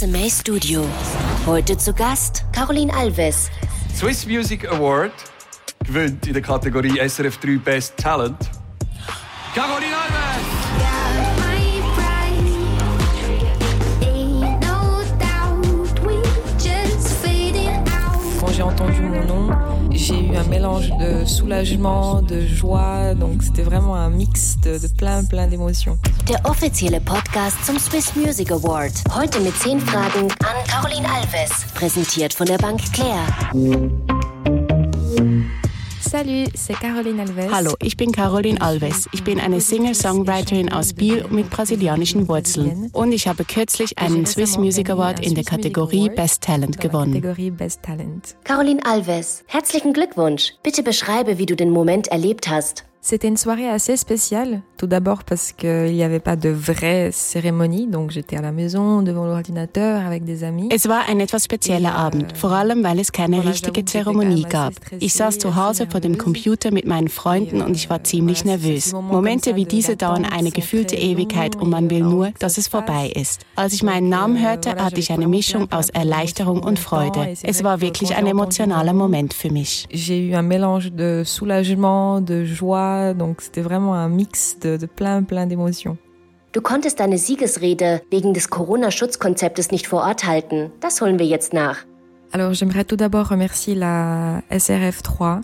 SMA Studio. Heute zu Gast Caroline Alves. Swiss Music Award gewinnt in der Kategorie SRF 3 Best Talent. Caroline Alves! Quand j'ai entendu mon nom, j'ai eu un mélange de soulagement, de joie, donc c'était vraiment un mix de, de plein, plein d'émotions. Der offizielle Podcast zum Swiss Music Award. Heute mit 10 Fragen an Caroline Alves. Präsentiert von der Bank Claire. Salut, c'est Caroline Alves. Hallo, ich bin Caroline Alves. Ich bin eine Singer-Songwriterin aus Biel mit brasilianischen Wurzeln. Und ich habe kürzlich einen Swiss Music Award in der Kategorie Best Talent gewonnen. Caroline Alves, herzlichen Glückwunsch. Bitte beschreibe, wie du den Moment erlebt hast. C'était une soirée assez spéciale, tout d'abord parce qu'il n'y avait pas de vraie cérémonie, donc j'étais à la maison devant l'ordinateur avec des amis. Es war ein etwas spezieller Abend, vor allem weil es keine richtige Zeremonie gab. Ich saß zu Hause vor dem Computer mit meinen Freunden und ich war ziemlich nervös. Momente wie diese dauern eine gefühlte Ewigkeit und man will nur, dass es vorbei ist. Als ich meinen Namen hörte, hatte ich eine Mischung aus Erleichterung und Freude. Es war wirklich ein emotionaler Moment für mich. J'ai eu un mélange de soulagement, de joie, donc c'était vraiment un mix de, de plein, plein d'émotions. Du konntest deine Siegesrede wegen des Corona-Schutzkonzeptes nicht vor Ort halten. Das holen wir jetzt nach. Alors j'aimerais tout d'abord remercier la SRF 3 euh,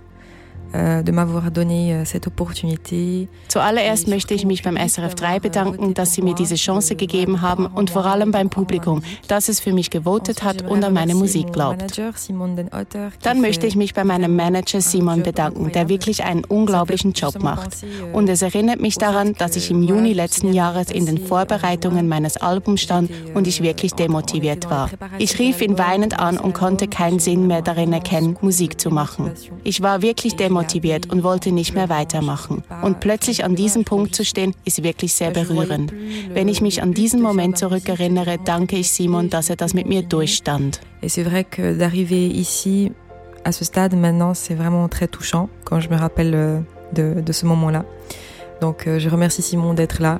de m'avoir donné euh, cette opportunité. Zuallererst möchte ich mich beim SRF 3 bedanken, dass Sie mir diese Chance gegeben haben und vor allem beim Publikum, das es für mich gewotet hat und an meine Musik glaubt. Dann möchte ich mich bei meinem Manager Simon bedanken, der wirklich einen unglaublichen Job macht. Und es erinnert mich daran, dass ich im Juni letzten Jahres in den Vorbereitungen meines Albums stand und ich wirklich demotiviert war. Ich rief ihn weinend an und konnte keinen Sinn mehr darin erkennen, Musik zu machen. Ich war wirklich demotiviert und wollte nicht mehr weitermachen. Und plötzlich an diesem Punkt zu stehen, ist wirklich sehr berührend. Wenn ich mich an diesen Moment zurückerinnere, danke ich Simon, dass er das mit mir durchstand. Et c'est vrai que d'arriver ici, à ce stade maintenant, c'est vraiment très touchant quand je me rappelle euh, de, de ce moment-là. Donc euh, je remercie Simon d'être là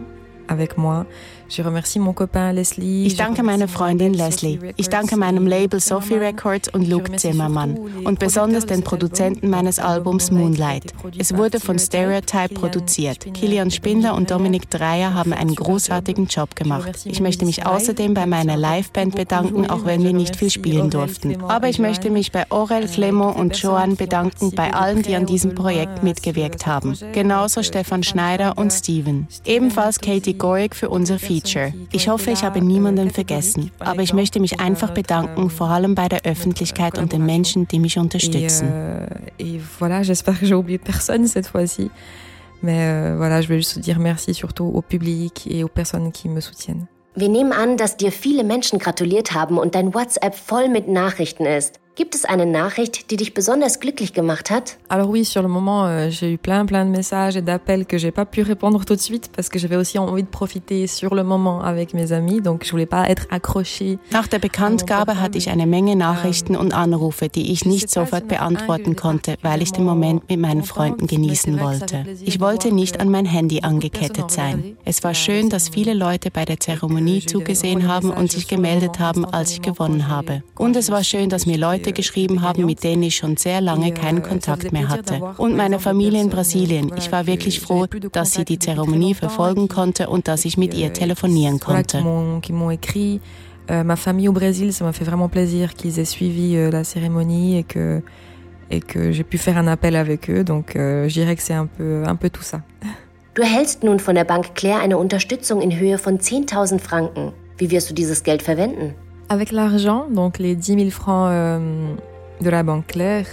avec moi. Ich danke meiner Freundin Leslie. Ich danke meinem Label Sophie Records und Luke Zimmermann und besonders den Produzenten meines Albums Moonlight. Es wurde von Stereotype produziert. Kilian Spindler und Dominik Dreier haben einen großartigen Job gemacht. Ich möchte mich außerdem bei meiner Liveband bedanken, auch wenn wir nicht viel spielen durften. Aber ich möchte mich bei Aurel, Clement und Joan bedanken, bei allen, die an diesem Projekt mitgewirkt haben. Genauso Stefan Schneider und Steven. Ebenfalls Katie Gorig für unser Feature. Ich hoffe, ich habe niemanden vergessen, aber ich möchte mich einfach bedanken, vor allem bei der Öffentlichkeit und den Menschen, die mich unterstützen. euh, et voilà, j'espère que j'ai oublié personne cette fois-ci. Mais euh, voilà, je vais juste dire merci surtout au public et aux personnes qui me soutiennent. Wir nehmen an, dass dir viele Menschen gratuliert haben und dein WhatsApp voll mit Nachrichten ist. Gibt es eine Nachricht, die dich besonders glücklich gemacht hat? Alors oui, sur le moment, euh, j'ai eu plein plein de messages et d'appels que j'ai pas pu répondre tout de suite parce que j'avais aussi envie de profiter sur le moment avec mes amis, donc je voulais pas être accrochée. Nach der Bekanntgabe hatte ich eine Menge Nachrichten und Anrufe, die ich nicht sofort beantworten konnte, weil ich den Moment mit meinen Freunden genießen wollte. Ich wollte nicht an mein Handy angekettet sein. Es war schön, dass viele Leute bei der Zeremonie zugesehen haben und sich gemeldet haben, als ich gewonnen habe. Und es war schön, dass mir Leute geschrieben haben, mit denen ich schon sehr lange keinen Kontakt mehr hatte. Und meine Familie in Brasilien. Ich war wirklich froh, dass sie die Zeremonie verfolgen konnte und dass ich mit ihr telefonieren konnte. Euh, ma famille au Brésil, ça m'a fait vraiment plaisir qu'ils aient suivi euh, la cérémonie et que et que j'ai pu faire un appel avec eux. Donc euh, je dirais que c'est un peu un peu tout ça. Du erhältst nun von der Bank Claire eine Unterstützung in Höhe von 10.000 Franken. Wie wirst du dieses Geld verwenden? Avec l'argent, donc les 10 000 francs euh, de la banque Claire,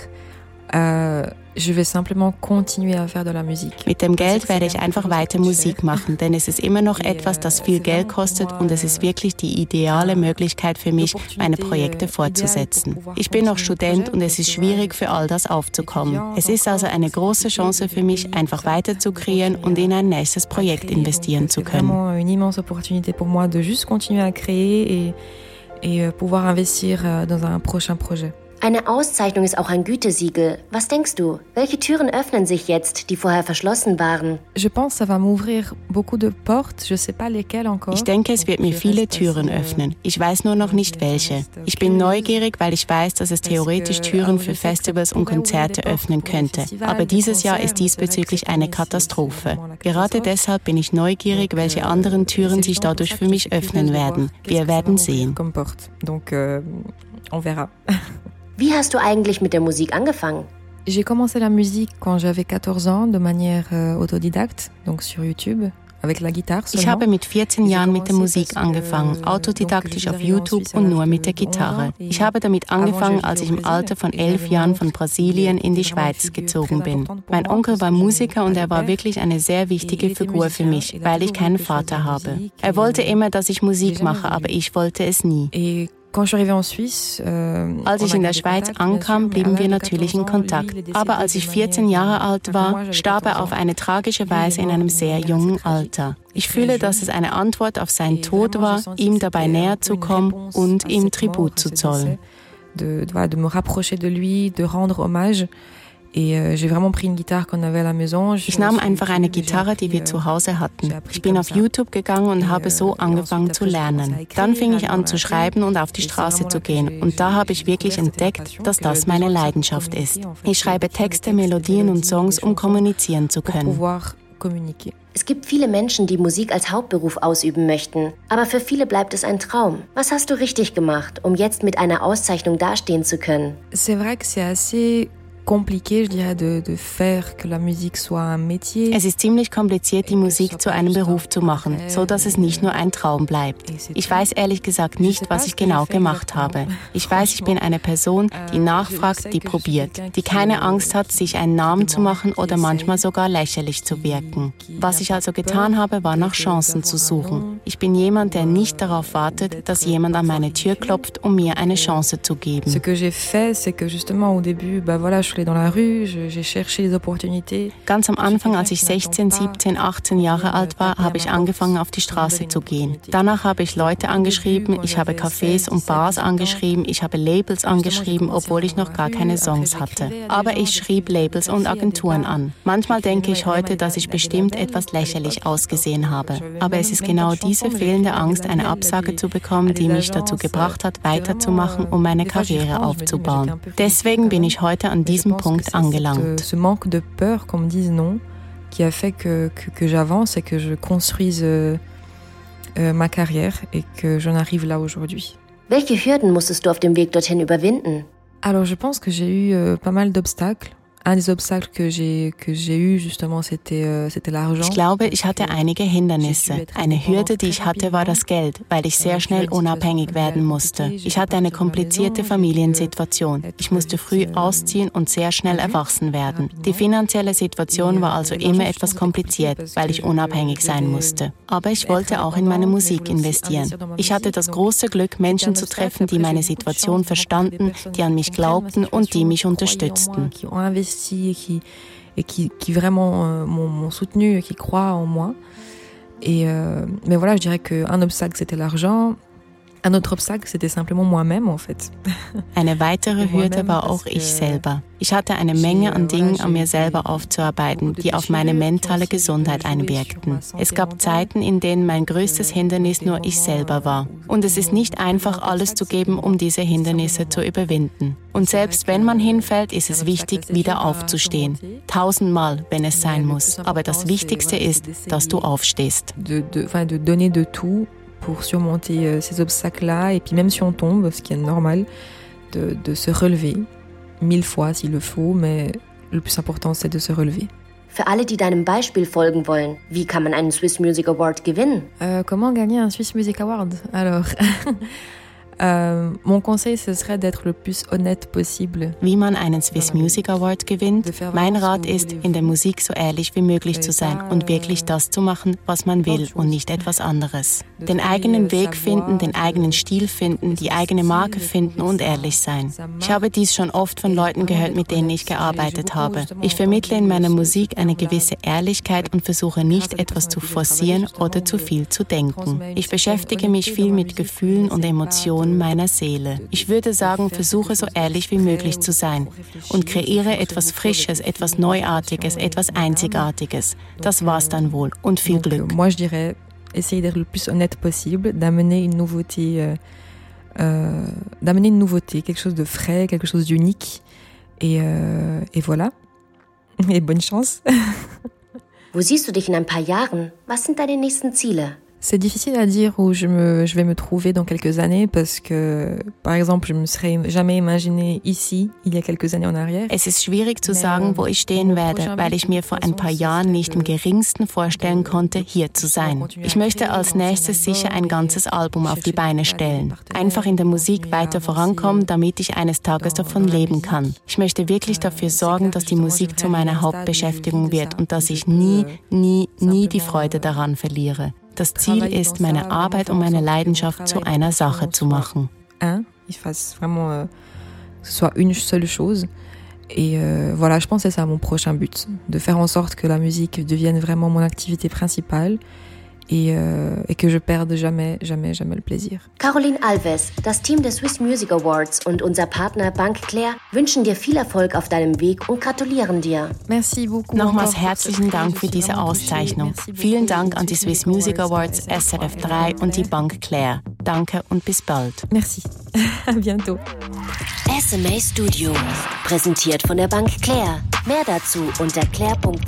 euh, je vais simplement continuer à faire de la musique. Mit dem Geld werde ich einfach weiter Musik machen, denn es ist immer noch etwas, das viel Geld kostet und es ist wirklich die ideale Möglichkeit für mich, meine Projekte fortzusetzen. Ich bin noch Student und es ist schwierig, für all das aufzukommen. Es ist also eine große Chance für mich, einfach weiter zu kreieren und in ein nächstes Projekt investieren zu können. vraiment une immense opportunité pour moi de juste continuer à créer et, et euh, pouvoir investir euh, dans un prochain projet. Eine Auszeichnung ist auch ein Gütesiegel. Was denkst du? Welche Türen öffnen sich jetzt, die vorher verschlossen waren? Ich denke, es wird mir viele Türen öffnen. Ich weiß nur noch nicht welche. Ich bin neugierig, weil ich weiß, dass es theoretisch Türen für Festivals und Konzerte öffnen könnte. Aber dieses Jahr ist diesbezüglich eine Katastrophe. Gerade deshalb bin ich neugierig, welche anderen Türen sich dadurch für mich öffnen werden. Wir werden sehen. Euh. Wie hast du eigentlich mit der Musik angefangen? J'ai commencé la musique quand j'avais 14 ans de manière euh, autodidacte, donc sur YouTube. Ich habe mit 14 Jahren mit der Musik angefangen, autodidaktisch auf YouTube und nur mit der Gitarre. Ich habe damit angefangen, als ich im Alter von elf Jahren von Brasilien in die Schweiz gezogen bin. Mein Onkel war Musiker und er war wirklich eine sehr wichtige Figur für mich, weil ich keinen Vater habe. Er wollte immer, dass ich Musik mache, aber ich wollte es nie. Euh, als ich in der Schweiz ankam, blieben wir natürlich in Kontakt. Aber als ich 14 Jahre alt war, starb er auf eine tragische Weise in einem sehr jungen Alter. Ich fühle, dass es eine Antwort auf seinen Tod war, ihm dabei näher zu kommen und ihm Tribut zu zollen. De, de me rapprocher de lui, de rendre hommage. Euh, ich nahm einfach eine Gitarre, die wir euh, zu Hause hatten. Ich bin auf YouTube gegangen und habe so euh, angefangen zu lernen. Dann fing ich an zu schreiben und auf die Straße zu gehen. Und da habe ich wirklich entdeckt, dass das meine Leidenschaft ist. Ich schreibe Texte, Melodien und Songs, um kommunizieren zu können. Es gibt viele Menschen, die Musik als Hauptberuf ausüben möchten, aber für viele bleibt es ein Traum. Was hast du richtig gemacht, um jetzt mit einer Auszeichnung dastehen zu können? C'est vrai que c'est assez compliqué, je dirais, de, de faire que la musique soit un métier. Es ist ziemlich kompliziert, die Musik zu einem Beruf zu machen, so dass es nicht nur ein Traum bleibt. Ich weiß ehrlich gesagt nicht, was ich genau gemacht habe. Ich weiß, ich bin eine Person, die nachfragt, die probiert, die keine Angst hat, sich einen Namen zu machen oder manchmal sogar lächerlich zu wirken. Was ich also getan habe, war nach Chancen zu suchen. Ich bin jemand, der nicht darauf wartet, dass jemand an meine Tür klopft, um mir eine Chance zu geben. Ganz am Anfang, als ich 16, 17, 18 Jahre alt war, habe ich angefangen, auf die Straße zu gehen. Danach habe ich Leute angeschrieben, ich habe Cafés und Bars angeschrieben, ich habe Labels angeschrieben, obwohl ich noch gar keine Songs hatte. Aber ich schrieb Labels und Agenturen an. Manchmal denke ich heute, dass ich bestimmt etwas lächerlich ausgesehen habe. Aber es ist genau diese fehlende Angst, eine Absage zu bekommen, die mich dazu gebracht hat, weiterzumachen, um meine Karriere aufzubauen. Deswegen bin ich heute an diesem Punkt angelangt. Ce manque de peur, qu'on me dise non, qui a fait que, que, que j'avance et que je construise euh, euh, ma carrière et que j'en arrive là aujourd'hui. Welche Hürden musstest du auf dem Weg dorthin überwinden? Alors, je pense que j'ai eu euh, pas mal d'obstacles. Un des obstacles que j'ai que j'ai eu justement c'était euh, c'était l'argent. Ich glaube, ich hatte einige Hindernisse. Eine Hürde, die ich hatte, war das Geld, weil ich sehr schnell unabhängig werden musste. Ich hatte eine komplizierte Familiensituation. Ich musste früh ausziehen und sehr schnell erwachsen werden. Die finanzielle Situation war also immer etwas kompliziert, weil ich unabhängig sein musste. Aber ich wollte auch in meine Musik investieren. Ich hatte das große Glück, Menschen zu treffen, die meine Situation verstanden, die an mich glaubten und die mich unterstützten et qui, et qui, vraiment euh, m'ont soutenu, qui croient en moi. Et euh, mais voilà, je dirais qu'un obstacle c'était l'argent, Un autre obstacle, c'était simplement moi-même en fait. Eine weitere Hürde war auch ich selber. Ich hatte eine Menge an Dingen an mir selber aufzuarbeiten, die auf meine mentale Gesundheit einwirkten. Es gab Zeiten, in denen mein größtes Hindernis nur ich selber war. Und es ist nicht einfach, alles zu geben, um diese Hindernisse zu überwinden. Und selbst wenn man hinfällt, ist es wichtig, wieder aufzustehen. Tausendmal, wenn es sein muss. Aber das Wichtigste ist, dass du aufstehst. De, de, de donner de tout pour surmonter euh, ces obstacles-là. Et puis même si on tombe, ce qui est normal, de, de se relever mille fois s'il le faut, mais le plus important c'est de se relever. Für alle, die deinem Beispiel folgen wollen, wie kann man einen Swiss Music Award gewinnen? Euh, comment gagner un Swiss Music Award? Alors, Euh, mon conseil, ce serait d'être le plus honnête possible. Wie man einen Swiss Music Award gewinnt? Mein Rat ist, in der Musik so ehrlich wie möglich zu sein und wirklich das zu machen, was man will und nicht etwas anderes. Den eigenen Weg finden, den eigenen Stil finden, die eigene Marke finden und ehrlich sein. Ich habe dies schon oft von Leuten gehört, mit denen ich gearbeitet habe. Ich vermittle in meiner Musik eine gewisse Ehrlichkeit und versuche nicht etwas zu forcieren oder zu viel zu denken. Ich beschäftige mich viel mit Gefühlen und Emotionen meiner Seele. Ich würde sagen, versuche so ehrlich wie möglich zu sein und kreiere etwas Frisches, etwas Neuartiges, etwas Einzigartiges. Das war's dann wohl und viel Glück. Moi, je dirais, essayer d'être le plus honnête possible, d'amener une nouveauté, euh, euh, d'amener une nouveauté, quelque chose de frais, quelque chose d'unique. Et, euh, et voilà. Et bonne chance. Wo siehst du dich in ein paar Jahren? Was sind deine nächsten Ziele? C'est difficile à dire où je, me, je vais me trouver dans quelques années parce que, par exemple, je me serais jamais imaginé ici, il y a quelques années en arrière. Es ist schwierig zu sagen, wo ich stehen werde, weil ich mir vor ein paar Jahren nicht im geringsten vorstellen konnte, hier zu sein. Ich möchte als nächstes sicher ein ganzes Album auf die Beine stellen. Einfach in der Musik weiter vorankommen, damit ich eines Tages davon leben kann. Ich möchte wirklich dafür sorgen, dass die Musik zu meiner Hauptbeschäftigung wird und dass ich nie, nie, nie die Freude daran verliere. Das Ziel ist, meine Arbeit und meine Leidenschaft zu einer Sache zu machen. Ich fasse vraiment euh, soit une seule chose. Et euh, voilà, je pense que c'est ça mon prochain but, de faire en sorte que la musique devienne vraiment mon activité principale et, euh, et, que je perde jamais, jamais, jamais le plaisir. Caroline Alves, das Team des Swiss Music Awards und unser Partner Bank Claire wünschen dir viel Erfolg auf deinem Weg und gratulieren dir. Merci beaucoup. Nochmals herzlichen Dank für diese Auszeichnung. Vielen Dank an die Swiss Music Awards, SRF 3 und die Bank Claire. Danke und bis bald. Merci. à bientôt. SMA Studio, präsentiert von der Bank Claire. Mehr dazu unter claire.ch/sma.